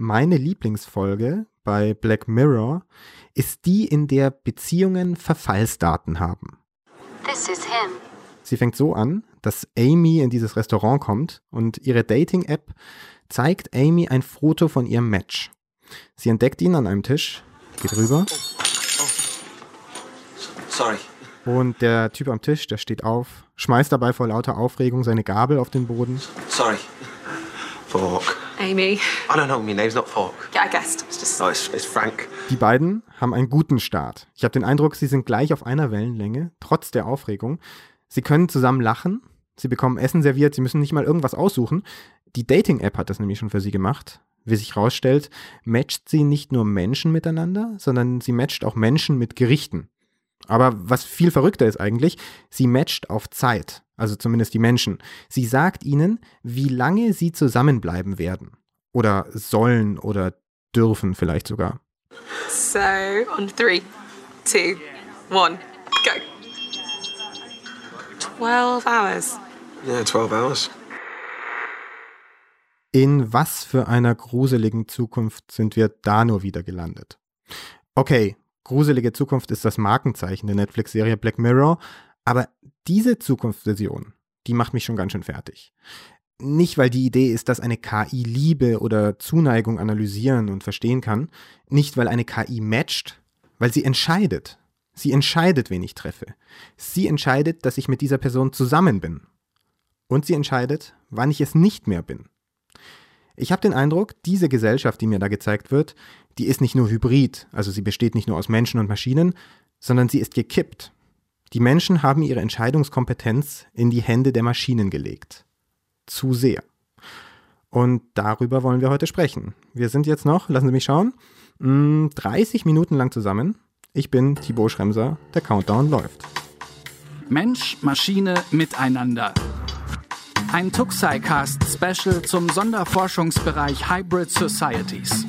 Meine Lieblingsfolge bei Black Mirror ist die, in der Beziehungen Verfallsdaten haben. This is him. Sie fängt so an, dass Amy in dieses Restaurant kommt und ihre Dating-App zeigt Amy ein Foto von ihrem Match. Sie entdeckt ihn an einem Tisch, geht rüber. Sorry. Und der Typ am Tisch, der steht auf, schmeißt dabei vor lauter Aufregung seine Gabel auf den Boden. Sorry. Fork. Amy. I don't know. My name's not Fork. Yeah, I guessed. It's just. No, it's, it's Frank. Die beiden haben einen guten Start. Ich habe den Eindruck, sie sind gleich auf einer Wellenlänge, trotz der Aufregung. Sie können zusammen lachen, sie bekommen Essen serviert, sie müssen nicht mal irgendwas aussuchen. Die Dating-App hat das nämlich schon für sie gemacht. Wie sich herausstellt, matcht sie nicht nur Menschen miteinander, sondern sie matcht auch Menschen mit Gerichten. Aber was viel verrückter ist eigentlich, sie matcht auf Zeit, also zumindest die Menschen. Sie sagt ihnen, wie lange sie zusammenbleiben werden. Oder sollen oder dürfen vielleicht sogar. So, on three, two, one, go. 12 hours. Yeah, 12 hours. In was für einer gruseligen Zukunft sind wir da nur wieder gelandet? Okay, gruselige Zukunft ist das Markenzeichen der Netflix-Serie Black Mirror, aber diese Zukunftsvision, die macht mich schon ganz schön fertig. Nicht, weil die Idee ist, dass eine KI Liebe oder Zuneigung analysieren und verstehen kann, nicht, weil eine KI matcht, weil sie entscheidet. Sie entscheidet, wen ich treffe. Sie entscheidet, dass ich mit dieser Person zusammen bin. Und sie entscheidet, wann ich es nicht mehr bin. Ich habe den Eindruck, diese Gesellschaft, die mir da gezeigt wird, die ist nicht nur hybrid, also sie besteht nicht nur aus Menschen und Maschinen, sondern sie ist gekippt. Die Menschen haben ihre Entscheidungskompetenz in die Hände der Maschinen gelegt. Zu sehr. Und darüber wollen wir heute sprechen. Wir sind jetzt noch, lassen Sie mich schauen, 30 Minuten lang zusammen. Ich bin Thibaut Schremser, der Countdown läuft. Mensch, Maschine, Miteinander. Ein Tuxi-Cast Special zum Sonderforschungsbereich Hybrid Societies.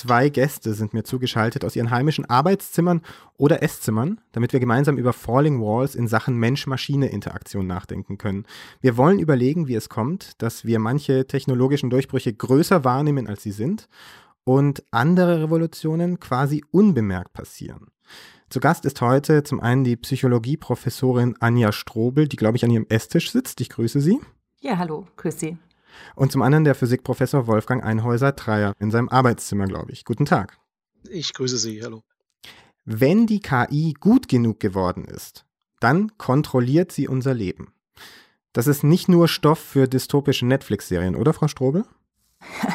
Zwei Gäste sind mir zugeschaltet aus ihren heimischen Arbeitszimmern oder Esszimmern, damit wir gemeinsam über Falling Walls in Sachen Mensch-Maschine-Interaktion nachdenken können. Wir wollen überlegen, wie es kommt, dass wir manche technologischen Durchbrüche größer wahrnehmen, als sie sind und andere Revolutionen quasi unbemerkt passieren. Zu Gast ist heute zum einen die Psychologieprofessorin Anja Strobel, die, glaube ich, an ihrem Esstisch sitzt. Ich grüße Sie. Ja, hallo, grüß Sie. Und zum anderen der Physikprofessor Wolfgang Einhäuser-Dreier in seinem Arbeitszimmer, glaube ich. Guten Tag. Ich grüße Sie, hallo. Wenn die KI gut genug geworden ist, dann kontrolliert sie unser Leben. Das ist nicht nur Stoff für dystopische Netflix-Serien, oder Frau Strobel?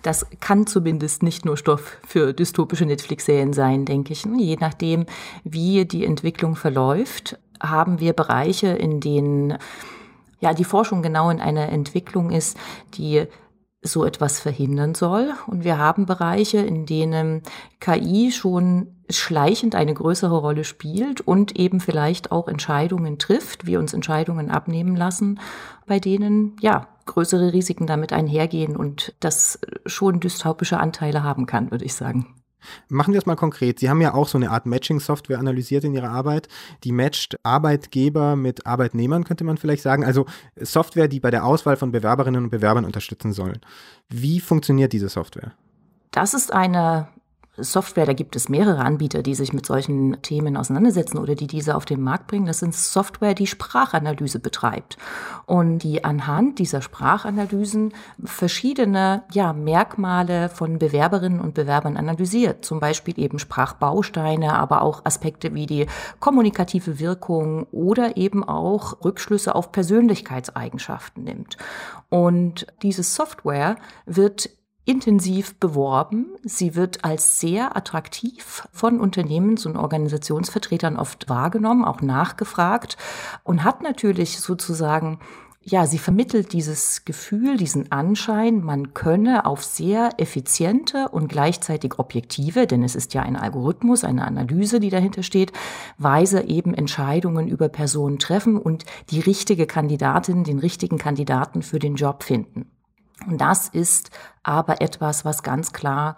Das kann zumindest nicht nur Stoff für dystopische Netflix-Serien sein, denke ich. Je nachdem, wie die Entwicklung verläuft, haben wir Bereiche, in denen ja die Forschung genau in einer Entwicklung ist, die so etwas verhindern soll. Und wir haben Bereiche, in denen KI schon schleichend eine größere Rolle spielt und eben vielleicht auch Entscheidungen trifft, wir uns Entscheidungen abnehmen lassen, bei denen ja größere Risiken damit einhergehen und das schon dystopische Anteile haben kann, würde ich sagen. Machen wir es mal konkret. Sie haben ja auch so eine Art Matching-Software analysiert in Ihrer Arbeit. Die matcht Arbeitgeber mit Arbeitnehmern, könnte man vielleicht sagen. Also Software, die bei der Auswahl von Bewerberinnen und Bewerbern unterstützen sollen. Wie funktioniert diese Software? Das ist eine Software, da gibt es mehrere Anbieter, die sich mit solchen Themen auseinandersetzen oder die diese auf den Markt bringen. Das sind Software, die Sprachanalyse betreibt und die anhand dieser Sprachanalysen verschiedene ja, Merkmale von Bewerberinnen und Bewerbern analysiert. Zum Beispiel eben Sprachbausteine, aber auch Aspekte wie die kommunikative Wirkung oder eben auch Rückschlüsse auf Persönlichkeitseigenschaften nimmt. Und diese Software wird intensiv beworben. Sie wird als sehr attraktiv von Unternehmens- und Organisationsvertretern oft wahrgenommen, auch nachgefragt und hat natürlich sozusagen ja, sie vermittelt dieses Gefühl, diesen Anschein, man könne auf sehr effiziente und gleichzeitig objektive, denn es ist ja ein Algorithmus, eine Analyse, die dahinter steht, Weise eben Entscheidungen über Personen treffen und die richtige Kandidatin, den richtigen Kandidaten für den Job finden. Und das ist aber etwas, was ganz klar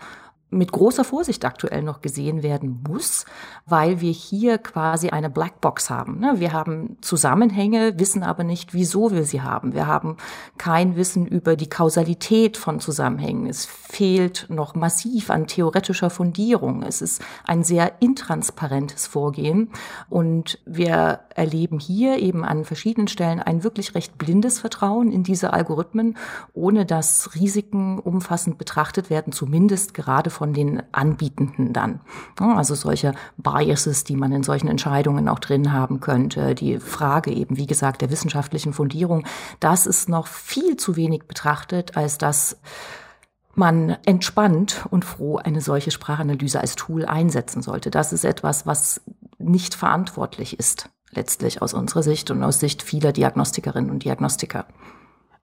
mit großer Vorsicht aktuell noch gesehen werden muss, weil wir hier quasi eine Blackbox haben. Ne? Wir haben Zusammenhänge, wissen aber nicht, wieso wir sie haben. Wir haben kein Wissen über die Kausalität von Zusammenhängen. Es fehlt noch massiv an theoretischer Fundierung. Es ist ein sehr intransparentes Vorgehen und wir erleben hier eben an verschiedenen Stellen ein wirklich recht blindes Vertrauen in diese Algorithmen, ohne dass Risiken umfassend betrachtet werden, zumindest gerade von den Anbietenden dann. Also solche Biases, die man in solchen Entscheidungen auch drin haben könnte. Die Frage eben, wie gesagt, der wissenschaftlichen Fundierung, das ist noch viel zu wenig betrachtet, als dass man entspannt und froh eine solche Sprachanalyse als Tool einsetzen sollte. Das ist etwas, was nicht verantwortlich ist, letztlich aus unserer Sicht und aus Sicht vieler Diagnostikerinnen und Diagnostiker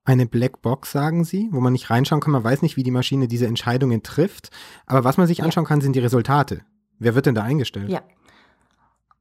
eine Blackbox, sagen Sie, wo man nicht reinschauen kann. Man weiß nicht, wie die Maschine diese Entscheidungen trifft. Aber was man sich anschauen kann, sind die Resultate. Wer wird denn da eingestellt? Ja.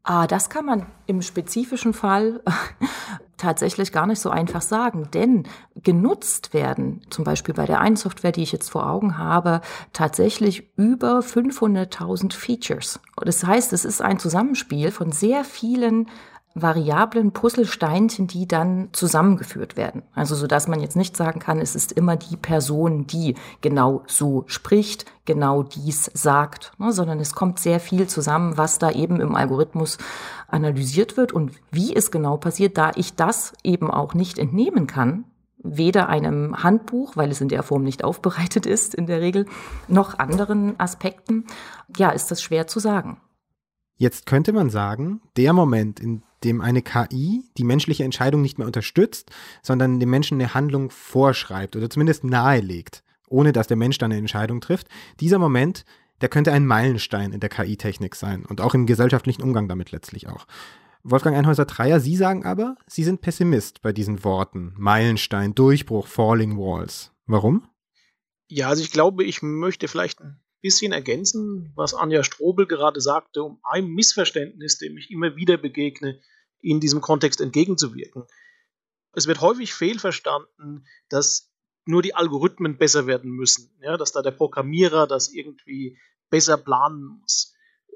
Ah, das kann man im spezifischen Fall tatsächlich gar nicht so einfach sagen, denn genutzt werden, zum Beispiel bei der einen Software, die ich jetzt vor Augen habe, tatsächlich über 500.000 Features. Das heißt, es ist ein Zusammenspiel von sehr vielen variablen Puzzlesteinchen, die dann zusammengeführt werden. Also so dass man jetzt nicht sagen kann, es ist immer die Person, die genau so spricht, genau dies sagt, ne, sondern es kommt sehr viel zusammen, was da eben im Algorithmus analysiert wird und wie es genau passiert, da ich das eben auch nicht entnehmen kann, weder einem Handbuch, weil es in der Form nicht aufbereitet ist in der Regel, noch anderen Aspekten, ja, ist das schwer zu sagen. Jetzt könnte man sagen, der Moment, in dem eine KI die menschliche Entscheidung nicht mehr unterstützt, sondern dem Menschen eine Handlung vorschreibt oder zumindest nahelegt, ohne dass der Mensch dann eine Entscheidung trifft. Dieser Moment, der könnte ein Meilenstein in der KI-Technik sein und auch im gesellschaftlichen Umgang damit letztlich auch. Wolfgang Einhäuser-Dreier, Sie sagen aber, Sie sind Pessimist bei diesen Worten. Meilenstein, Durchbruch, Falling Walls. Warum? Ja, also ich glaube, ich möchte vielleicht ein bisschen ergänzen, was Anja Strobel gerade sagte, um ein Missverständnis, dem ich immer wieder begegne, in diesem Kontext entgegenzuwirken. Es wird häufig fehlverstanden, dass nur die Algorithmen besser werden müssen, ja, dass da der Programmierer das irgendwie besser planen muss.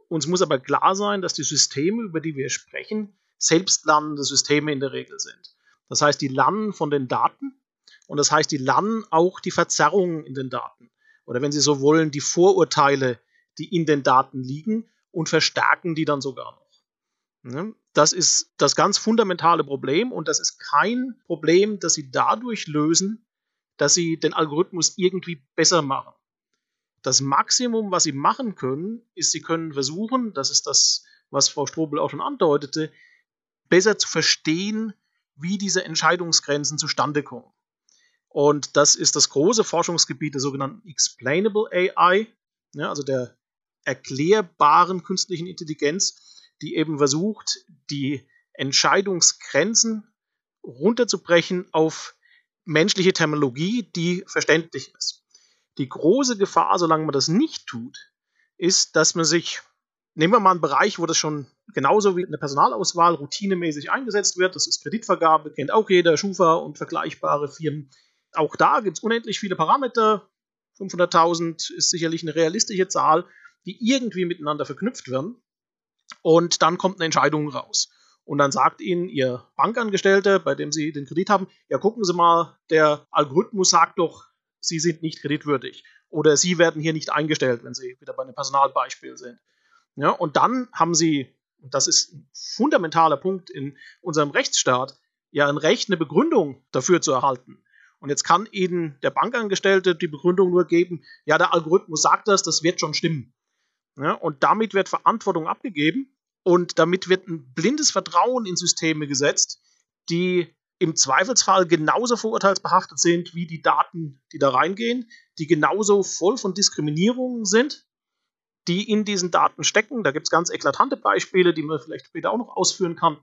Uns muss aber klar sein, dass die Systeme, über die wir sprechen, selbstlernende Systeme in der Regel sind. Das heißt, die lernen von den Daten und das heißt, die lernen auch die Verzerrungen in den Daten. Oder wenn Sie so wollen, die Vorurteile, die in den Daten liegen und verstärken die dann sogar noch. Ne? Das ist das ganz fundamentale Problem und das ist kein Problem, das Sie dadurch lösen, dass Sie den Algorithmus irgendwie besser machen. Das Maximum, was Sie machen können, ist, Sie können versuchen, das ist das, was Frau Strobel auch schon andeutete, besser zu verstehen, wie diese Entscheidungsgrenzen zustande kommen. Und das ist das große Forschungsgebiet der sogenannten Explainable AI, ja, also der erklärbaren künstlichen Intelligenz die eben versucht, die Entscheidungsgrenzen runterzubrechen auf menschliche Terminologie, die verständlich ist. Die große Gefahr, solange man das nicht tut, ist, dass man sich, nehmen wir mal einen Bereich, wo das schon genauso wie in der Personalauswahl routinemäßig eingesetzt wird, das ist Kreditvergabe, kennt auch jeder, Schufa und vergleichbare Firmen. Auch da gibt es unendlich viele Parameter. 500.000 ist sicherlich eine realistische Zahl, die irgendwie miteinander verknüpft werden und dann kommt eine Entscheidung raus. Und dann sagt Ihnen Ihr Bankangestellter, bei dem Sie den Kredit haben, ja gucken Sie mal, der Algorithmus sagt doch, Sie sind nicht kreditwürdig. Oder Sie werden hier nicht eingestellt, wenn Sie wieder bei einem Personalbeispiel sind. Ja, und dann haben Sie, und das ist ein fundamentaler Punkt in unserem Rechtsstaat, ja ein Recht, eine Begründung dafür zu erhalten. Und jetzt kann Ihnen der Bankangestellte die Begründung nur geben, ja, der Algorithmus sagt das, das wird schon stimmen. Ja, und damit wird Verantwortung abgegeben und damit wird ein blindes Vertrauen in Systeme gesetzt, die im Zweifelsfall genauso vorurteilsbehaftet sind wie die Daten, die da reingehen, die genauso voll von Diskriminierungen sind, die in diesen Daten stecken. Da gibt es ganz eklatante Beispiele, die man vielleicht später auch noch ausführen kann.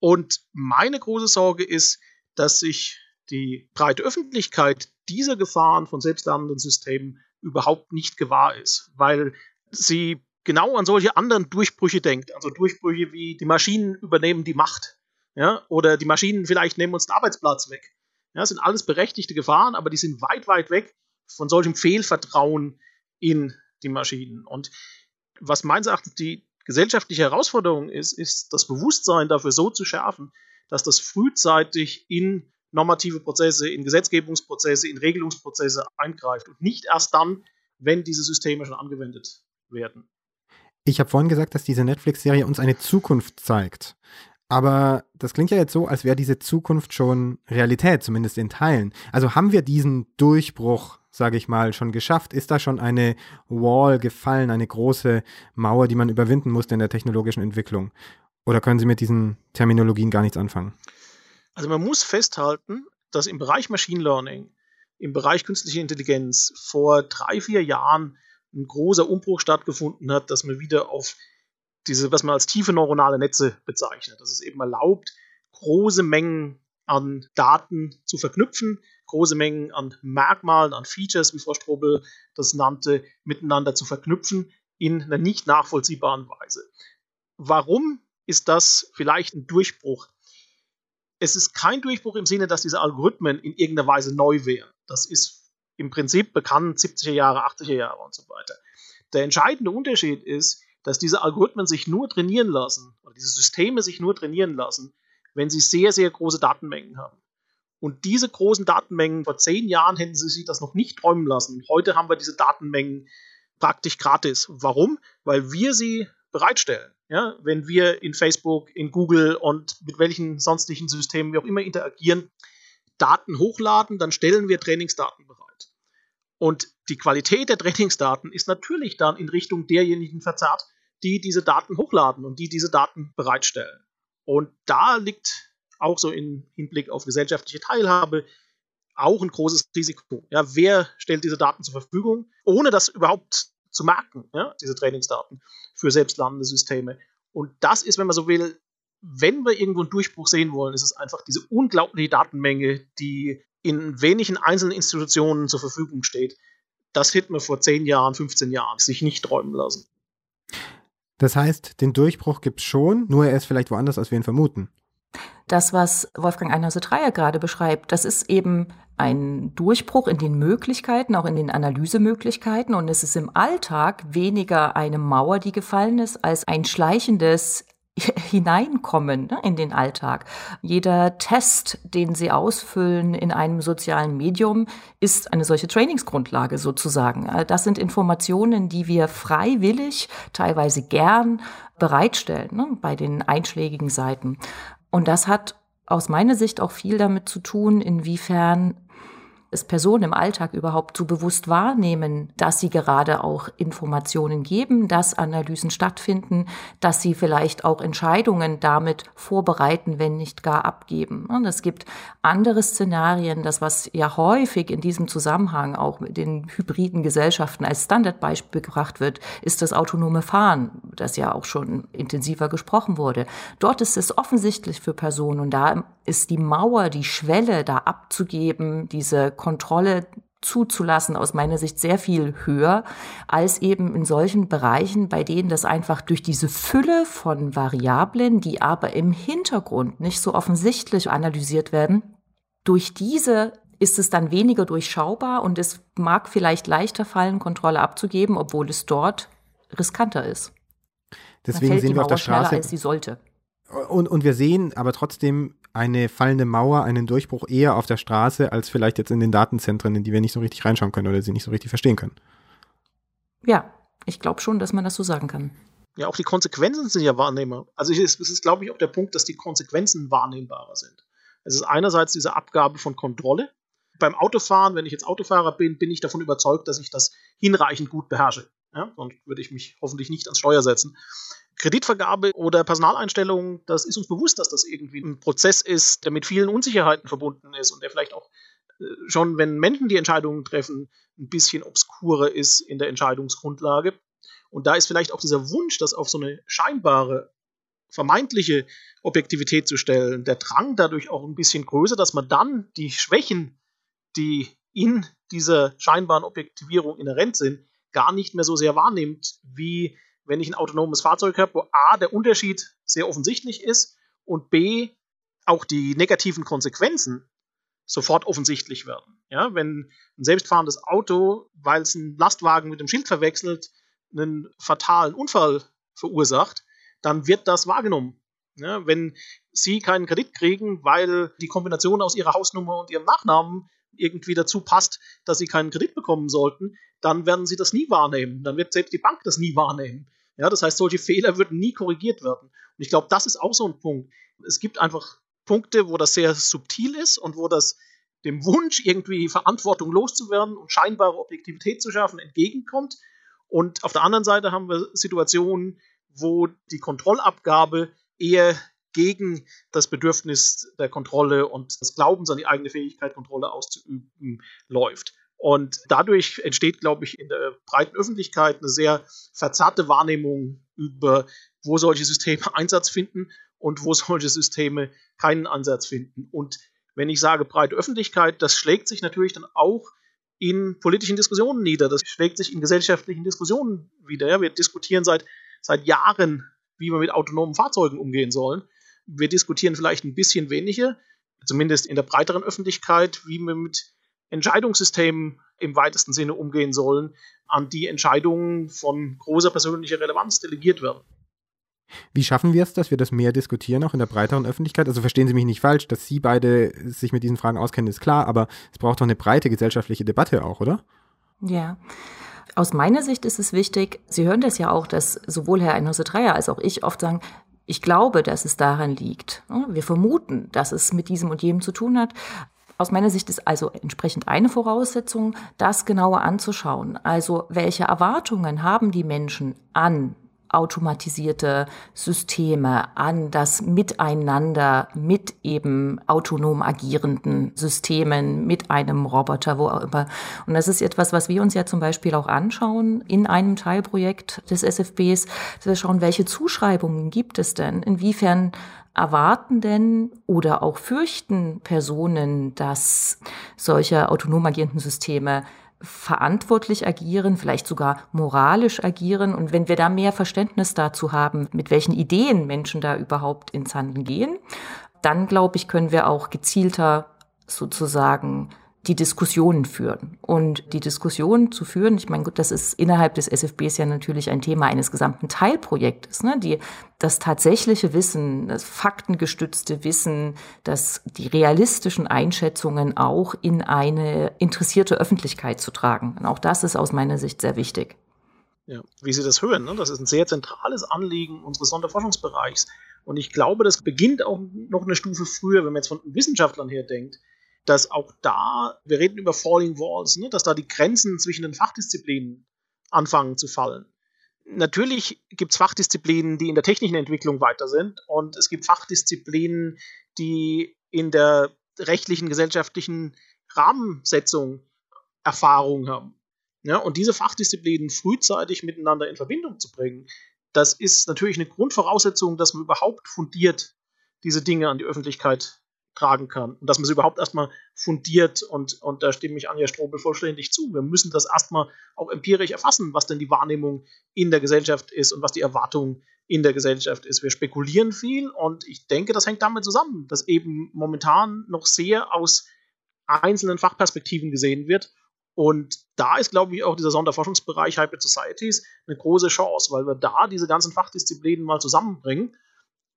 Und meine große Sorge ist, dass sich die breite Öffentlichkeit dieser Gefahren von selbstlernenden Systemen überhaupt nicht gewahr ist, weil sie genau an solche anderen Durchbrüche denkt. Also Durchbrüche wie die Maschinen übernehmen die Macht. Ja? Oder die Maschinen vielleicht nehmen uns den Arbeitsplatz weg. Ja, das sind alles berechtigte Gefahren, aber die sind weit, weit weg von solchem Fehlvertrauen in die Maschinen. Und was meines Erachtens die gesellschaftliche Herausforderung ist, ist das Bewusstsein dafür so zu schärfen, dass das frühzeitig in normative Prozesse, in Gesetzgebungsprozesse, in Regelungsprozesse eingreift und nicht erst dann, wenn diese Systeme schon angewendet werden. Ich habe vorhin gesagt, dass diese Netflix-Serie uns eine Zukunft zeigt. Aber das klingt ja jetzt so, als wäre diese Zukunft schon Realität, zumindest in Teilen. Also haben wir diesen Durchbruch, sage ich mal, schon geschafft? Ist da schon eine Wall gefallen, eine große Mauer, die man überwinden musste in der technologischen Entwicklung? Oder können Sie mit diesen Terminologien gar nichts anfangen? Also man muss festhalten, dass im Bereich Machine Learning, im Bereich künstliche Intelligenz vor drei, vier Jahren ein großer Umbruch stattgefunden hat, dass man wieder auf diese, was man als tiefe neuronale Netze bezeichnet. Das es eben erlaubt, große Mengen an Daten zu verknüpfen, große Mengen an Merkmalen, an Features, wie Frau Strobel das nannte, miteinander zu verknüpfen in einer nicht nachvollziehbaren Weise. Warum ist das vielleicht ein Durchbruch? Es ist kein Durchbruch im Sinne, dass diese Algorithmen in irgendeiner Weise neu wären. Das ist im Prinzip bekannt, 70er Jahre, 80er Jahre und so weiter. Der entscheidende Unterschied ist, dass diese Algorithmen sich nur trainieren lassen, oder diese Systeme sich nur trainieren lassen, wenn sie sehr, sehr große Datenmengen haben. Und diese großen Datenmengen, vor zehn Jahren hätten sie sich das noch nicht träumen lassen. Heute haben wir diese Datenmengen praktisch gratis. Warum? Weil wir sie bereitstellen. Ja, wenn wir in Facebook, in Google und mit welchen sonstigen Systemen wir auch immer interagieren, Daten hochladen, dann stellen wir Trainingsdaten bereit. Und die Qualität der Trainingsdaten ist natürlich dann in Richtung derjenigen verzerrt, die diese Daten hochladen und die diese Daten bereitstellen. Und da liegt auch so im Hinblick auf gesellschaftliche Teilhabe auch ein großes Risiko. Ja, wer stellt diese Daten zur Verfügung, ohne das überhaupt zu merken, ja, diese Trainingsdaten für selbstlernende Systeme? Und das ist, wenn man so will, wenn wir irgendwo einen Durchbruch sehen wollen, ist es einfach diese unglaubliche Datenmenge, die in wenigen einzelnen Institutionen zur Verfügung steht. Das hätte man vor 10 Jahren, 15 Jahren sich nicht träumen lassen. Das heißt, den Durchbruch gibt es schon, nur er ist vielleicht woanders, als wir ihn vermuten. Das, was Wolfgang Einhause Dreier gerade beschreibt, das ist eben ein Durchbruch in den Möglichkeiten, auch in den Analysemöglichkeiten. Und es ist im Alltag weniger eine Mauer, die gefallen ist, als ein schleichendes hineinkommen ne, in den Alltag. Jeder Test, den Sie ausfüllen in einem sozialen Medium, ist eine solche Trainingsgrundlage sozusagen. Das sind Informationen, die wir freiwillig, teilweise gern bereitstellen ne, bei den einschlägigen Seiten. Und das hat aus meiner Sicht auch viel damit zu tun, inwiefern es Personen im Alltag überhaupt so bewusst wahrnehmen, dass sie gerade auch Informationen geben, dass Analysen stattfinden, dass sie vielleicht auch Entscheidungen damit vorbereiten, wenn nicht gar abgeben. Und es gibt andere Szenarien, das was ja häufig in diesem Zusammenhang auch mit den hybriden Gesellschaften als Standardbeispiel gebracht wird, ist das autonome Fahren, das ja auch schon intensiver gesprochen wurde. Dort ist es offensichtlich für Personen und da ist die Mauer, die Schwelle da abzugeben, diese Kontrolle zuzulassen, aus meiner Sicht sehr viel höher als eben in solchen Bereichen, bei denen das einfach durch diese Fülle von Variablen, die aber im Hintergrund nicht so offensichtlich analysiert werden, durch diese ist es dann weniger durchschaubar und es mag vielleicht leichter fallen, Kontrolle abzugeben, obwohl es dort riskanter ist. Deswegen sehen wir auf der Straße, als sie sollte. Und, und wir sehen aber trotzdem eine fallende Mauer, einen Durchbruch eher auf der Straße als vielleicht jetzt in den Datenzentren, in die wir nicht so richtig reinschauen können oder sie nicht so richtig verstehen können. Ja, ich glaube schon, dass man das so sagen kann. Ja, auch die Konsequenzen sind ja wahrnehmbar. Also es ist, glaube ich, auch der Punkt, dass die Konsequenzen wahrnehmbarer sind. Es ist einerseits diese Abgabe von Kontrolle. Beim Autofahren, wenn ich jetzt Autofahrer bin, bin ich davon überzeugt, dass ich das hinreichend gut beherrsche. Ja, sonst würde ich mich hoffentlich nicht ans Steuer setzen. Kreditvergabe oder Personaleinstellung, das ist uns bewusst, dass das irgendwie ein Prozess ist, der mit vielen Unsicherheiten verbunden ist und der vielleicht auch äh, schon, wenn Menschen die Entscheidungen treffen, ein bisschen obskurer ist in der Entscheidungsgrundlage. Und da ist vielleicht auch dieser Wunsch, das auf so eine scheinbare, vermeintliche Objektivität zu stellen, der Drang dadurch auch ein bisschen größer, dass man dann die Schwächen, die in dieser scheinbaren Objektivierung inhärent sind, gar nicht mehr so sehr wahrnimmt, wie wenn ich ein autonomes Fahrzeug habe, wo A, der Unterschied sehr offensichtlich ist und B, auch die negativen Konsequenzen sofort offensichtlich werden. Ja, wenn ein selbstfahrendes Auto, weil es einen Lastwagen mit dem Schild verwechselt, einen fatalen Unfall verursacht, dann wird das wahrgenommen. Ja, wenn Sie keinen Kredit kriegen, weil die Kombination aus Ihrer Hausnummer und Ihrem Nachnamen irgendwie dazu passt, dass Sie keinen Kredit bekommen sollten, dann werden Sie das nie wahrnehmen. Dann wird selbst die Bank das nie wahrnehmen. Ja, das heißt, solche Fehler würden nie korrigiert werden. Und ich glaube, das ist auch so ein Punkt. Es gibt einfach Punkte, wo das sehr subtil ist und wo das dem Wunsch, irgendwie Verantwortung loszuwerden und scheinbare Objektivität zu schaffen, entgegenkommt. Und auf der anderen Seite haben wir Situationen, wo die Kontrollabgabe eher gegen das Bedürfnis der Kontrolle und des Glaubens an die eigene Fähigkeit, Kontrolle auszuüben, läuft. Und dadurch entsteht, glaube ich, in der breiten Öffentlichkeit eine sehr verzerrte Wahrnehmung über, wo solche Systeme Einsatz finden und wo solche Systeme keinen Ansatz finden. Und wenn ich sage breite Öffentlichkeit, das schlägt sich natürlich dann auch in politischen Diskussionen nieder. Das schlägt sich in gesellschaftlichen Diskussionen wieder. Wir diskutieren seit, seit Jahren, wie wir mit autonomen Fahrzeugen umgehen sollen. Wir diskutieren vielleicht ein bisschen weniger, zumindest in der breiteren Öffentlichkeit, wie wir mit Entscheidungssystemen im weitesten Sinne umgehen sollen, an die Entscheidungen von großer persönlicher Relevanz delegiert werden. Wie schaffen wir es, dass wir das mehr diskutieren, auch in der breiteren Öffentlichkeit? Also verstehen Sie mich nicht falsch, dass Sie beide sich mit diesen Fragen auskennen, ist klar, aber es braucht doch eine breite gesellschaftliche Debatte auch, oder? Ja. Aus meiner Sicht ist es wichtig, Sie hören das ja auch, dass sowohl Herr Einhause Dreier als auch ich oft sagen, ich glaube, dass es daran liegt. Wir vermuten, dass es mit diesem und jenem zu tun hat. Aus meiner Sicht ist also entsprechend eine Voraussetzung, das genauer anzuschauen. Also welche Erwartungen haben die Menschen an automatisierte Systeme, an das Miteinander mit eben autonom agierenden Systemen, mit einem Roboter, wo auch immer. Und das ist etwas, was wir uns ja zum Beispiel auch anschauen in einem Teilprojekt des SFBs, dass wir schauen, welche Zuschreibungen gibt es denn? Inwiefern erwarten denn oder auch fürchten Personen, dass solche autonom agierenden Systeme verantwortlich agieren, vielleicht sogar moralisch agieren. Und wenn wir da mehr Verständnis dazu haben, mit welchen Ideen Menschen da überhaupt ins Handeln gehen, dann glaube ich, können wir auch gezielter sozusagen die Diskussionen führen. Und die Diskussionen zu führen, ich meine, gut, das ist innerhalb des SFBs ja natürlich ein Thema eines gesamten Teilprojektes. Ne? Die, das tatsächliche Wissen, das faktengestützte Wissen, das, die realistischen Einschätzungen auch in eine interessierte Öffentlichkeit zu tragen. Und auch das ist aus meiner Sicht sehr wichtig. Ja, wie Sie das hören, ne? das ist ein sehr zentrales Anliegen unseres Sonderforschungsbereichs. Und ich glaube, das beginnt auch noch eine Stufe früher, wenn man jetzt von Wissenschaftlern her denkt dass auch da, wir reden über Falling Walls, ne, dass da die Grenzen zwischen den Fachdisziplinen anfangen zu fallen. Natürlich gibt es Fachdisziplinen, die in der technischen Entwicklung weiter sind und es gibt Fachdisziplinen, die in der rechtlichen, gesellschaftlichen Rahmensetzung Erfahrung haben. Ja, und diese Fachdisziplinen frühzeitig miteinander in Verbindung zu bringen, das ist natürlich eine Grundvoraussetzung, dass man überhaupt fundiert diese Dinge an die Öffentlichkeit tragen kann. Und dass man sie überhaupt erstmal fundiert und, und da stimme ich Anja Strobel vollständig zu. Wir müssen das erstmal auch empirisch erfassen, was denn die Wahrnehmung in der Gesellschaft ist und was die Erwartung in der Gesellschaft ist. Wir spekulieren viel und ich denke, das hängt damit zusammen, dass eben momentan noch sehr aus einzelnen Fachperspektiven gesehen wird. Und da ist, glaube ich, auch dieser Sonderforschungsbereich Hybrid Societies eine große Chance, weil wir da diese ganzen Fachdisziplinen mal zusammenbringen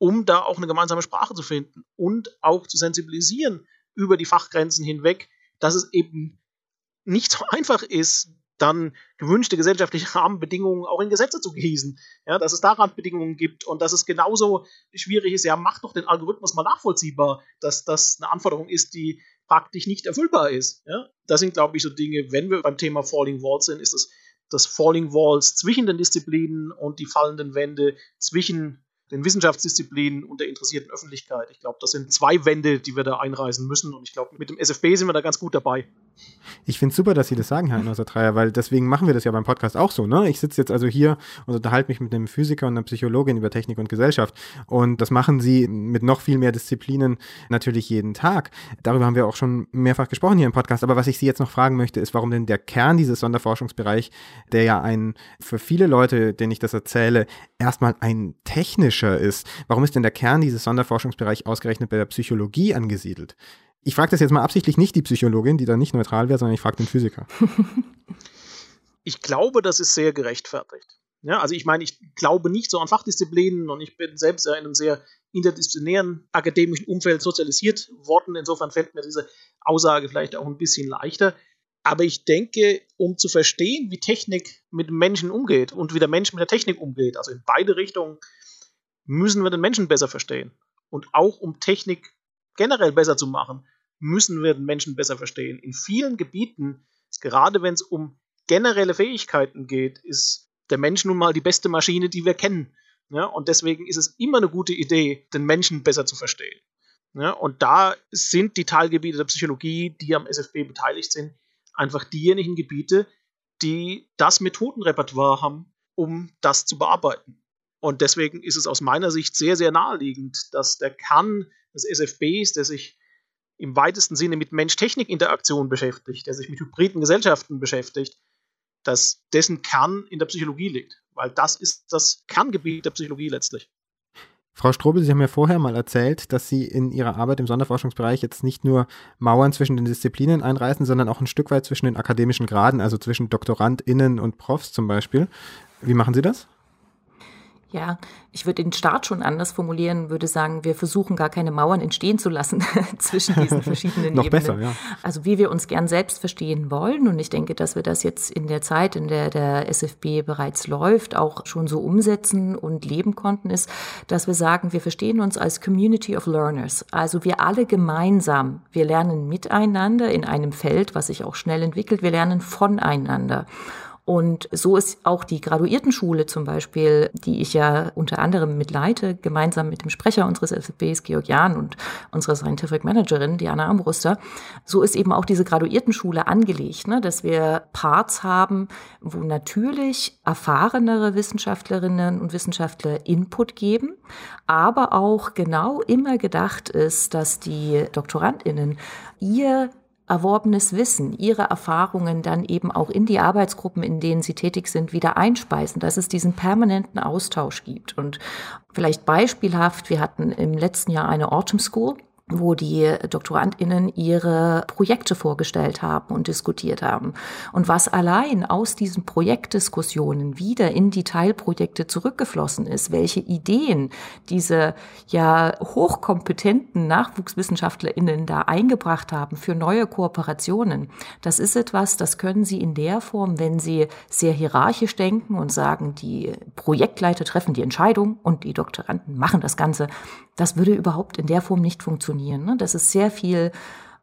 um da auch eine gemeinsame Sprache zu finden und auch zu sensibilisieren über die Fachgrenzen hinweg, dass es eben nicht so einfach ist, dann gewünschte gesellschaftliche Rahmenbedingungen auch in Gesetze zu gießen. Ja, dass es da Randbedingungen gibt und dass es genauso schwierig ist, ja, macht doch den Algorithmus mal nachvollziehbar, dass das eine Anforderung ist, die praktisch nicht erfüllbar ist. Ja, das sind, glaube ich, so Dinge, wenn wir beim Thema Falling Walls sind, ist es das Falling Walls zwischen den Disziplinen und die fallenden Wände zwischen den Wissenschaftsdisziplinen und der interessierten Öffentlichkeit. Ich glaube, das sind zwei Wände, die wir da einreißen müssen. Und ich glaube, mit dem SFB sind wir da ganz gut dabei. Ich finde es super, dass Sie das sagen, Herr Einhauser Dreier, weil deswegen machen wir das ja beim Podcast auch so. Ne? Ich sitze jetzt also hier und unterhalte mich mit einem Physiker und einer Psychologin über Technik und Gesellschaft. Und das machen Sie mit noch viel mehr Disziplinen natürlich jeden Tag. Darüber haben wir auch schon mehrfach gesprochen hier im Podcast. Aber was ich Sie jetzt noch fragen möchte, ist, warum denn der Kern dieses Sonderforschungsbereich, der ja ein für viele Leute, denen ich das erzähle, erstmal ein technischer ist. Warum ist denn der Kern dieses Sonderforschungsbereich ausgerechnet bei der Psychologie angesiedelt? Ich frage das jetzt mal absichtlich nicht die Psychologin, die da nicht neutral wäre, sondern ich frage den Physiker. ich glaube, das ist sehr gerechtfertigt. Ja, also ich meine, ich glaube nicht so an Fachdisziplinen und ich bin selbst in einem sehr interdisziplinären akademischen Umfeld sozialisiert worden. Insofern fällt mir diese Aussage vielleicht auch ein bisschen leichter. Aber ich denke, um zu verstehen, wie Technik mit Menschen umgeht und wie der Mensch mit der Technik umgeht, also in beide Richtungen, müssen wir den Menschen besser verstehen. Und auch um Technik generell besser zu machen, müssen wir den Menschen besser verstehen. In vielen Gebieten, gerade wenn es um generelle Fähigkeiten geht, ist der Mensch nun mal die beste Maschine, die wir kennen. Ja, und deswegen ist es immer eine gute Idee, den Menschen besser zu verstehen. Ja, und da sind die Teilgebiete der Psychologie, die am SFB beteiligt sind, einfach diejenigen Gebiete, die das Methodenrepertoire haben, um das zu bearbeiten. Und deswegen ist es aus meiner Sicht sehr, sehr naheliegend, dass der Kern des SFBs, der sich im weitesten Sinne mit Mensch-Technik-Interaktion beschäftigt, der sich mit hybriden Gesellschaften beschäftigt, dass dessen Kern in der Psychologie liegt. Weil das ist das Kerngebiet der Psychologie letztlich. Frau Strobel, Sie haben ja vorher mal erzählt, dass Sie in Ihrer Arbeit im Sonderforschungsbereich jetzt nicht nur Mauern zwischen den Disziplinen einreißen, sondern auch ein Stück weit zwischen den akademischen Graden, also zwischen DoktorandInnen und Profs zum Beispiel. Wie machen Sie das? Ja, ich würde den Start schon anders formulieren, würde sagen, wir versuchen gar keine Mauern entstehen zu lassen zwischen diesen verschiedenen Noch Ebenen. besser, ja. Also wie wir uns gern selbst verstehen wollen und ich denke, dass wir das jetzt in der Zeit, in der der SFB bereits läuft, auch schon so umsetzen und leben konnten, ist, dass wir sagen, wir verstehen uns als Community of Learners. Also wir alle gemeinsam, wir lernen miteinander in einem Feld, was sich auch schnell entwickelt, wir lernen voneinander. Und so ist auch die Graduiertenschule zum Beispiel, die ich ja unter anderem mitleite, gemeinsam mit dem Sprecher unseres FFBs, Georg Jahn, und unserer Scientific Managerin, Diana Ambruster. So ist eben auch diese Graduiertenschule angelegt, ne, dass wir Parts haben, wo natürlich erfahrenere Wissenschaftlerinnen und Wissenschaftler Input geben, aber auch genau immer gedacht ist, dass die DoktorandInnen ihr erworbenes Wissen, ihre Erfahrungen dann eben auch in die Arbeitsgruppen, in denen sie tätig sind, wieder einspeisen, dass es diesen permanenten Austausch gibt. Und vielleicht beispielhaft, wir hatten im letzten Jahr eine Autumn School, wo die DoktorandInnen ihre Projekte vorgestellt haben und diskutiert haben. Und was allein aus diesen Projektdiskussionen wieder in die Teilprojekte zurückgeflossen ist, welche Ideen diese ja hochkompetenten NachwuchswissenschaftlerInnen da eingebracht haben für neue Kooperationen, das ist etwas, das können sie in der Form, wenn sie sehr hierarchisch denken und sagen, die Projektleiter treffen die Entscheidung und die Doktoranden machen das Ganze, das würde überhaupt in der Form nicht funktionieren. Ne? Das ist sehr viel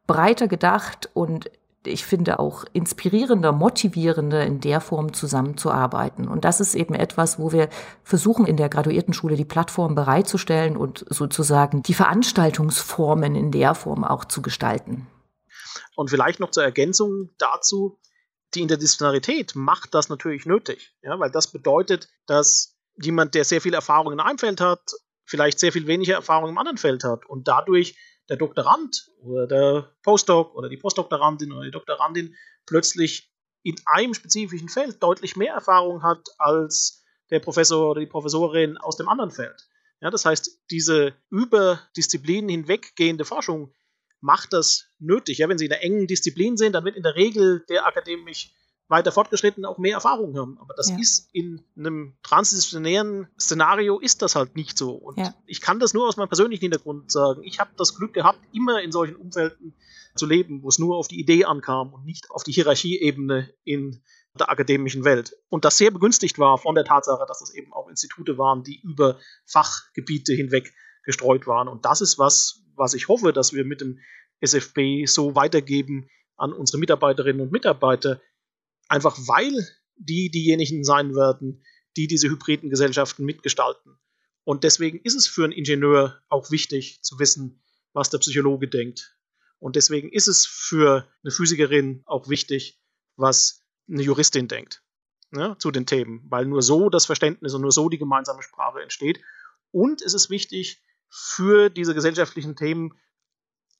breiter gedacht und ich finde auch inspirierender, motivierender in der Form zusammenzuarbeiten. Und das ist eben etwas, wo wir versuchen, in der Graduiertenschule die Plattform bereitzustellen und sozusagen die Veranstaltungsformen in der Form auch zu gestalten. Und vielleicht noch zur Ergänzung dazu, die Interdisziplinarität macht das natürlich nötig, ja, weil das bedeutet, dass jemand, der sehr viel Erfahrung in einem Feld hat, vielleicht sehr viel weniger Erfahrung im anderen Feld hat und dadurch der Doktorand oder der Postdoc oder die Postdoktorandin oder die Doktorandin plötzlich in einem spezifischen Feld deutlich mehr Erfahrung hat als der Professor oder die Professorin aus dem anderen Feld. Ja, das heißt, diese über Disziplinen hinweggehende Forschung macht das nötig. Ja, wenn Sie in einer engen Disziplin sind, dann wird in der Regel der akademisch weiter fortgeschritten auch mehr Erfahrung haben. Aber das ja. ist in einem transdisziplinären Szenario ist das halt nicht so. Und ja. ich kann das nur aus meinem persönlichen Hintergrund sagen. Ich habe das Glück gehabt, immer in solchen Umfelden zu leben, wo es nur auf die Idee ankam und nicht auf die Hierarchieebene in der akademischen Welt. Und das sehr begünstigt war von der Tatsache, dass das eben auch Institute waren, die über Fachgebiete hinweg gestreut waren. Und das ist was, was ich hoffe, dass wir mit dem SFB so weitergeben an unsere Mitarbeiterinnen und Mitarbeiter, Einfach weil die diejenigen sein werden, die diese hybriden Gesellschaften mitgestalten. Und deswegen ist es für einen Ingenieur auch wichtig zu wissen, was der Psychologe denkt. Und deswegen ist es für eine Physikerin auch wichtig, was eine Juristin denkt ne, zu den Themen, weil nur so das Verständnis und nur so die gemeinsame Sprache entsteht. Und es ist wichtig für diese gesellschaftlichen Themen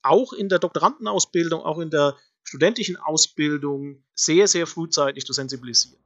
auch in der Doktorandenausbildung, auch in der studentischen Ausbildung sehr, sehr frühzeitig zu sensibilisieren.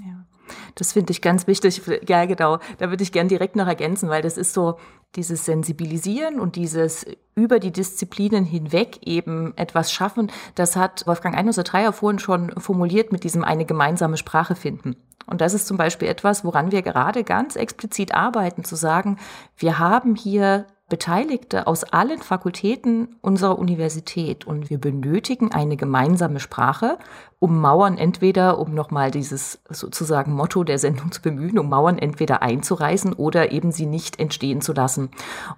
Ja. Das finde ich ganz wichtig. Ja, genau. Da würde ich gern direkt noch ergänzen, weil das ist so dieses Sensibilisieren und dieses über die Disziplinen hinweg eben etwas schaffen. Das hat Wolfgang Einhauser Dreier vorhin schon formuliert mit diesem eine gemeinsame Sprache finden. Und das ist zum Beispiel etwas, woran wir gerade ganz explizit arbeiten, zu sagen, wir haben hier Beteiligte aus allen Fakultäten unserer Universität und wir benötigen eine gemeinsame Sprache, um Mauern entweder, um nochmal dieses sozusagen Motto der Sendung zu bemühen, um Mauern entweder einzureißen oder eben sie nicht entstehen zu lassen.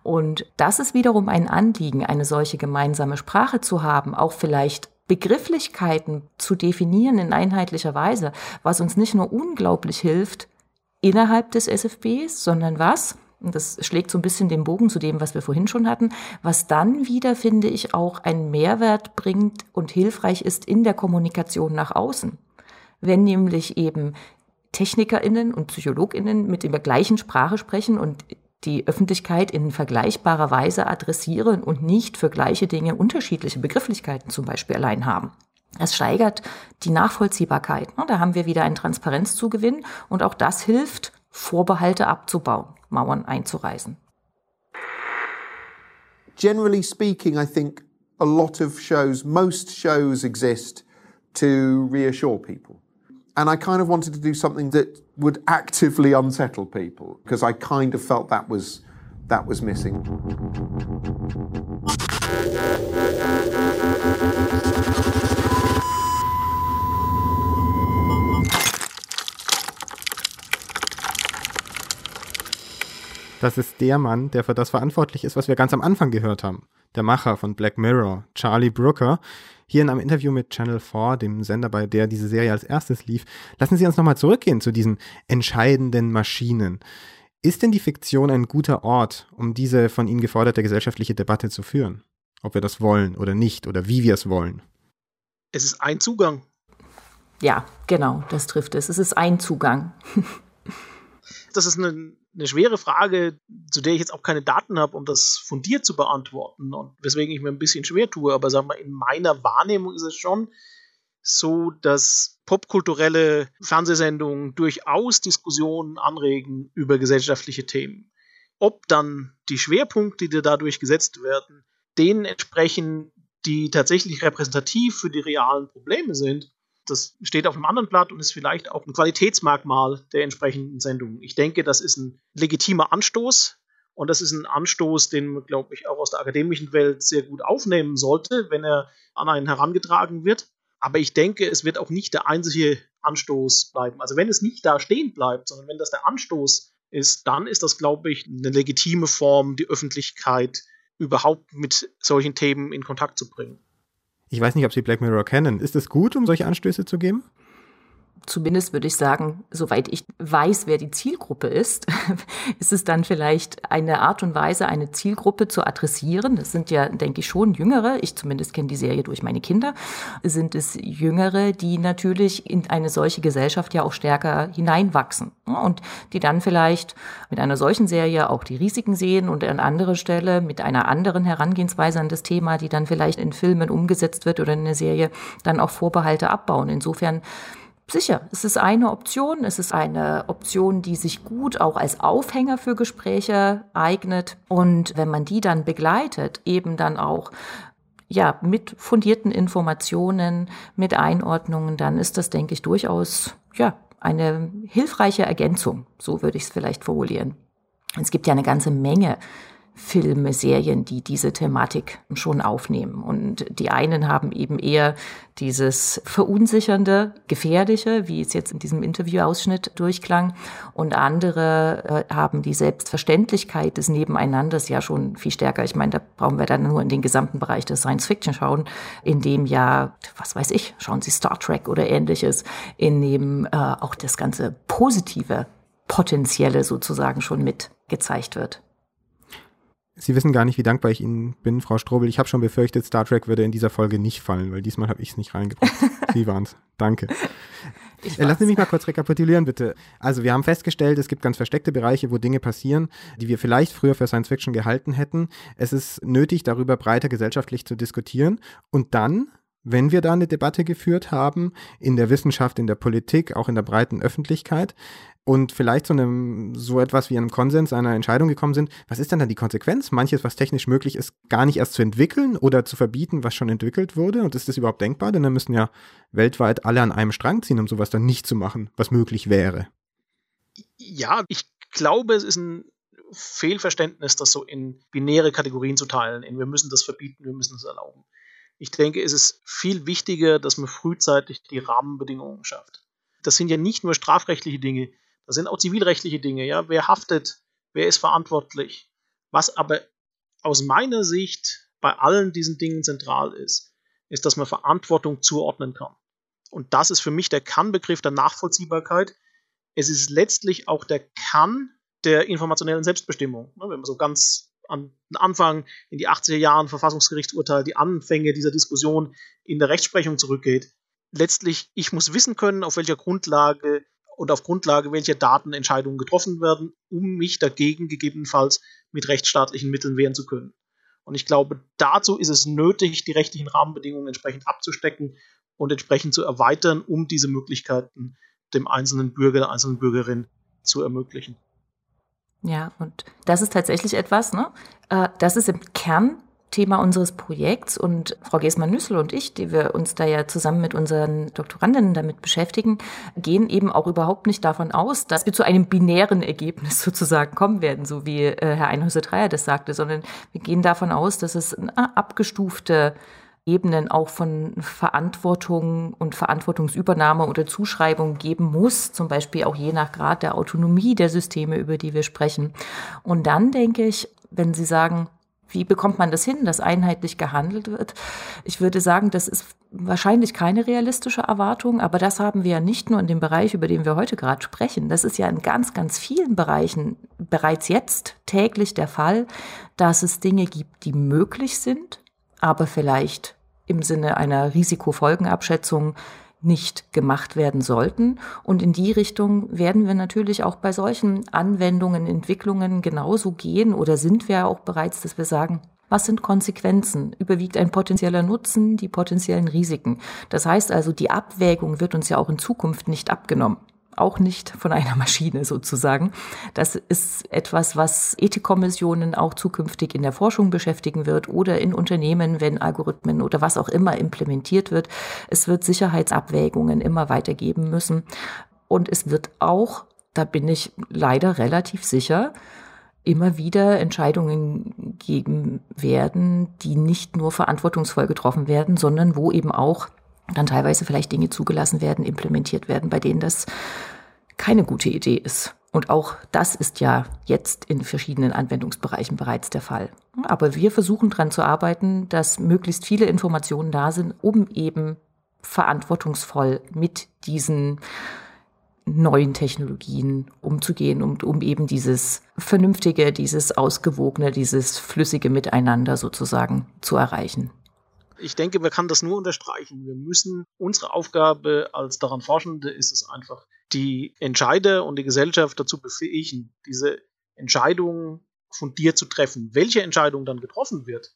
Und das ist wiederum ein Anliegen, eine solche gemeinsame Sprache zu haben, auch vielleicht Begrifflichkeiten zu definieren in einheitlicher Weise, was uns nicht nur unglaublich hilft innerhalb des SFBs, sondern was, das schlägt so ein bisschen den Bogen zu dem, was wir vorhin schon hatten, was dann wieder, finde ich, auch einen Mehrwert bringt und hilfreich ist in der Kommunikation nach außen. Wenn nämlich eben TechnikerInnen und PsychologInnen mit der gleichen Sprache sprechen und die Öffentlichkeit in vergleichbarer Weise adressieren und nicht für gleiche Dinge unterschiedliche Begrifflichkeiten zum Beispiel allein haben. Es steigert die Nachvollziehbarkeit. Da haben wir wieder einen Transparenzzugewinn und auch das hilft, Vorbehalte abzubauen. Mauern einzureißen. Generally speaking, I think a lot of shows, most shows exist to reassure people. And I kind of wanted to do something that would actively unsettle people because I kind of felt that was that was missing. Das ist der Mann, der für das verantwortlich ist, was wir ganz am Anfang gehört haben. Der Macher von Black Mirror, Charlie Brooker. Hier in einem Interview mit Channel 4, dem Sender, bei der diese Serie als erstes lief. Lassen Sie uns nochmal zurückgehen zu diesen entscheidenden Maschinen. Ist denn die Fiktion ein guter Ort, um diese von Ihnen geforderte gesellschaftliche Debatte zu führen? Ob wir das wollen oder nicht oder wie wir es wollen? Es ist ein Zugang. Ja, genau, das trifft es. Es ist ein Zugang. das ist eine eine schwere Frage, zu der ich jetzt auch keine Daten habe, um das fundiert zu beantworten und weswegen ich mir ein bisschen schwer tue. Aber sagen wir, in meiner Wahrnehmung ist es schon so, dass popkulturelle Fernsehsendungen durchaus Diskussionen anregen über gesellschaftliche Themen. Ob dann die Schwerpunkte, die dadurch gesetzt werden, denen entsprechen, die tatsächlich repräsentativ für die realen Probleme sind, das steht auf einem anderen Blatt und ist vielleicht auch ein Qualitätsmerkmal der entsprechenden Sendung. Ich denke, das ist ein legitimer Anstoß und das ist ein Anstoß, den man, glaube ich, auch aus der akademischen Welt sehr gut aufnehmen sollte, wenn er an einen herangetragen wird. Aber ich denke, es wird auch nicht der einzige Anstoß bleiben. Also wenn es nicht da stehen bleibt, sondern wenn das der Anstoß ist, dann ist das, glaube ich, eine legitime Form, die Öffentlichkeit überhaupt mit solchen Themen in Kontakt zu bringen. Ich weiß nicht, ob Sie Black Mirror kennen. Ist es gut, um solche Anstöße zu geben? Zumindest würde ich sagen, soweit ich weiß, wer die Zielgruppe ist, ist es dann vielleicht eine Art und Weise, eine Zielgruppe zu adressieren. Das sind ja, denke ich, schon Jüngere. Ich zumindest kenne die Serie durch meine Kinder. Sind es Jüngere, die natürlich in eine solche Gesellschaft ja auch stärker hineinwachsen und die dann vielleicht mit einer solchen Serie auch die Risiken sehen und an anderer Stelle mit einer anderen Herangehensweise an das Thema, die dann vielleicht in Filmen umgesetzt wird oder in der Serie, dann auch Vorbehalte abbauen. Insofern Sicher, es ist eine Option. Es ist eine Option, die sich gut auch als Aufhänger für Gespräche eignet. Und wenn man die dann begleitet, eben dann auch ja, mit fundierten Informationen, mit Einordnungen, dann ist das, denke ich, durchaus ja, eine hilfreiche Ergänzung. So würde ich es vielleicht formulieren. Es gibt ja eine ganze Menge Filme, Serien, die diese Thematik schon aufnehmen. Und die einen haben eben eher dieses verunsichernde, gefährliche, wie es jetzt in diesem Interviewausschnitt durchklang. Und andere äh, haben die Selbstverständlichkeit des Nebeneinanders ja schon viel stärker. Ich meine, da brauchen wir dann nur in den gesamten Bereich des Science Fiction schauen, in dem ja, was weiß ich, schauen Sie Star Trek oder ähnliches, in dem äh, auch das ganze positive Potenzielle sozusagen schon mit gezeigt wird. Sie wissen gar nicht, wie dankbar ich Ihnen bin, Frau Strobel. Ich habe schon befürchtet, Star Trek würde in dieser Folge nicht fallen, weil diesmal habe ich es nicht reingebracht. Sie waren es. Danke. Äh, lassen Sie mich mal kurz rekapitulieren, bitte. Also, wir haben festgestellt, es gibt ganz versteckte Bereiche, wo Dinge passieren, die wir vielleicht früher für Science Fiction gehalten hätten. Es ist nötig, darüber breiter gesellschaftlich zu diskutieren. Und dann wenn wir da eine Debatte geführt haben, in der Wissenschaft, in der Politik, auch in der breiten Öffentlichkeit und vielleicht zu einem, so etwas wie einem Konsens einer Entscheidung gekommen sind, was ist denn dann die Konsequenz? Manches, was technisch möglich ist, gar nicht erst zu entwickeln oder zu verbieten, was schon entwickelt wurde? Und ist das überhaupt denkbar? Denn dann müssen ja weltweit alle an einem Strang ziehen, um sowas dann nicht zu machen, was möglich wäre. Ja, ich glaube, es ist ein Fehlverständnis, das so in binäre Kategorien zu teilen. In wir müssen das verbieten, wir müssen es erlauben. Ich denke, es ist viel wichtiger, dass man frühzeitig die Rahmenbedingungen schafft. Das sind ja nicht nur strafrechtliche Dinge, das sind auch zivilrechtliche Dinge. Ja? Wer haftet, wer ist verantwortlich? Was aber aus meiner Sicht bei allen diesen Dingen zentral ist, ist, dass man Verantwortung zuordnen kann. Und das ist für mich der Kann-Begriff der Nachvollziehbarkeit. Es ist letztlich auch der Kann der informationellen Selbstbestimmung. Wenn man so ganz an den Anfang in die 80er Jahren Verfassungsgerichtsurteil, die Anfänge dieser Diskussion in der Rechtsprechung zurückgeht. Letztlich, ich muss wissen können, auf welcher Grundlage und auf Grundlage welcher Daten Entscheidungen getroffen werden, um mich dagegen gegebenenfalls mit rechtsstaatlichen Mitteln wehren zu können. Und ich glaube, dazu ist es nötig, die rechtlichen Rahmenbedingungen entsprechend abzustecken und entsprechend zu erweitern, um diese Möglichkeiten dem einzelnen Bürger, der einzelnen Bürgerin zu ermöglichen. Ja, und das ist tatsächlich etwas, ne? Äh, das ist im Kern Thema unseres Projekts und Frau Gesmann-Nüssel und ich, die wir uns da ja zusammen mit unseren Doktorandinnen damit beschäftigen, gehen eben auch überhaupt nicht davon aus, dass wir zu einem binären Ergebnis sozusagen kommen werden, so wie äh, Herr Einhäuser-Dreier das sagte, sondern wir gehen davon aus, dass es eine abgestufte Ebenen auch von Verantwortung und Verantwortungsübernahme oder Zuschreibung geben muss, zum Beispiel auch je nach Grad der Autonomie der Systeme, über die wir sprechen. Und dann denke ich, wenn Sie sagen, wie bekommt man das hin, dass einheitlich gehandelt wird? Ich würde sagen, das ist wahrscheinlich keine realistische Erwartung, aber das haben wir ja nicht nur in dem Bereich, über den wir heute gerade sprechen. Das ist ja in ganz, ganz vielen Bereichen bereits jetzt täglich der Fall, dass es Dinge gibt, die möglich sind, aber vielleicht im Sinne einer Risikofolgenabschätzung nicht gemacht werden sollten. Und in die Richtung werden wir natürlich auch bei solchen Anwendungen, Entwicklungen genauso gehen oder sind wir auch bereits, dass wir sagen, was sind Konsequenzen? Überwiegt ein potenzieller Nutzen die potenziellen Risiken? Das heißt also, die Abwägung wird uns ja auch in Zukunft nicht abgenommen auch nicht von einer Maschine sozusagen. Das ist etwas, was Ethikkommissionen auch zukünftig in der Forschung beschäftigen wird oder in Unternehmen, wenn Algorithmen oder was auch immer implementiert wird. Es wird Sicherheitsabwägungen immer weitergeben müssen. Und es wird auch, da bin ich leider relativ sicher, immer wieder Entscheidungen geben werden, die nicht nur verantwortungsvoll getroffen werden, sondern wo eben auch dann teilweise vielleicht Dinge zugelassen werden, implementiert werden, bei denen das keine gute Idee ist. Und auch das ist ja jetzt in verschiedenen Anwendungsbereichen bereits der Fall. Aber wir versuchen daran zu arbeiten, dass möglichst viele Informationen da sind, um eben verantwortungsvoll mit diesen neuen Technologien umzugehen und um eben dieses vernünftige, dieses ausgewogene, dieses flüssige Miteinander sozusagen zu erreichen. Ich denke, man kann das nur unterstreichen. Wir müssen, unsere Aufgabe als daran Forschende ist es einfach, die Entscheider und die Gesellschaft dazu befähigen, diese Entscheidungen fundiert zu treffen. Welche Entscheidung dann getroffen wird,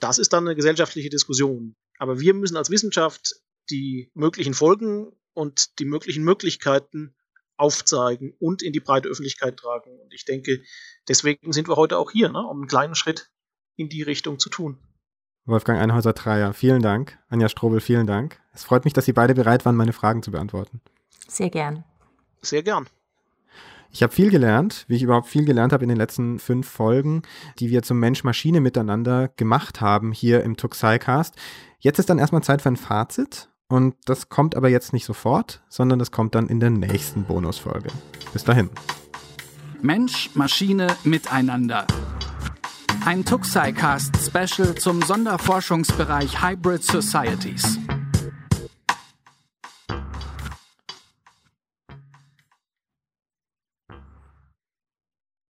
das ist dann eine gesellschaftliche Diskussion. Aber wir müssen als Wissenschaft die möglichen Folgen und die möglichen Möglichkeiten aufzeigen und in die breite Öffentlichkeit tragen. Und ich denke, deswegen sind wir heute auch hier, ne, um einen kleinen Schritt in die Richtung zu tun. Wolfgang Einhäuser-Treier, vielen Dank. Anja Strobel, vielen Dank. Es freut mich, dass Sie beide bereit waren, meine Fragen zu beantworten. Sehr gern. Sehr gern. Ich habe viel gelernt, wie ich überhaupt viel gelernt habe in den letzten fünf Folgen, die wir zum Mensch-Maschine miteinander gemacht haben hier im Tuxai-Cast. Jetzt ist dann erstmal Zeit für ein Fazit und das kommt aber jetzt nicht sofort, sondern das kommt dann in der nächsten Bonusfolge. Bis dahin. Mensch, Maschine, Miteinander. Ein Tuxai-Cast-Special zum Sonderforschungsbereich Hybrid Societies.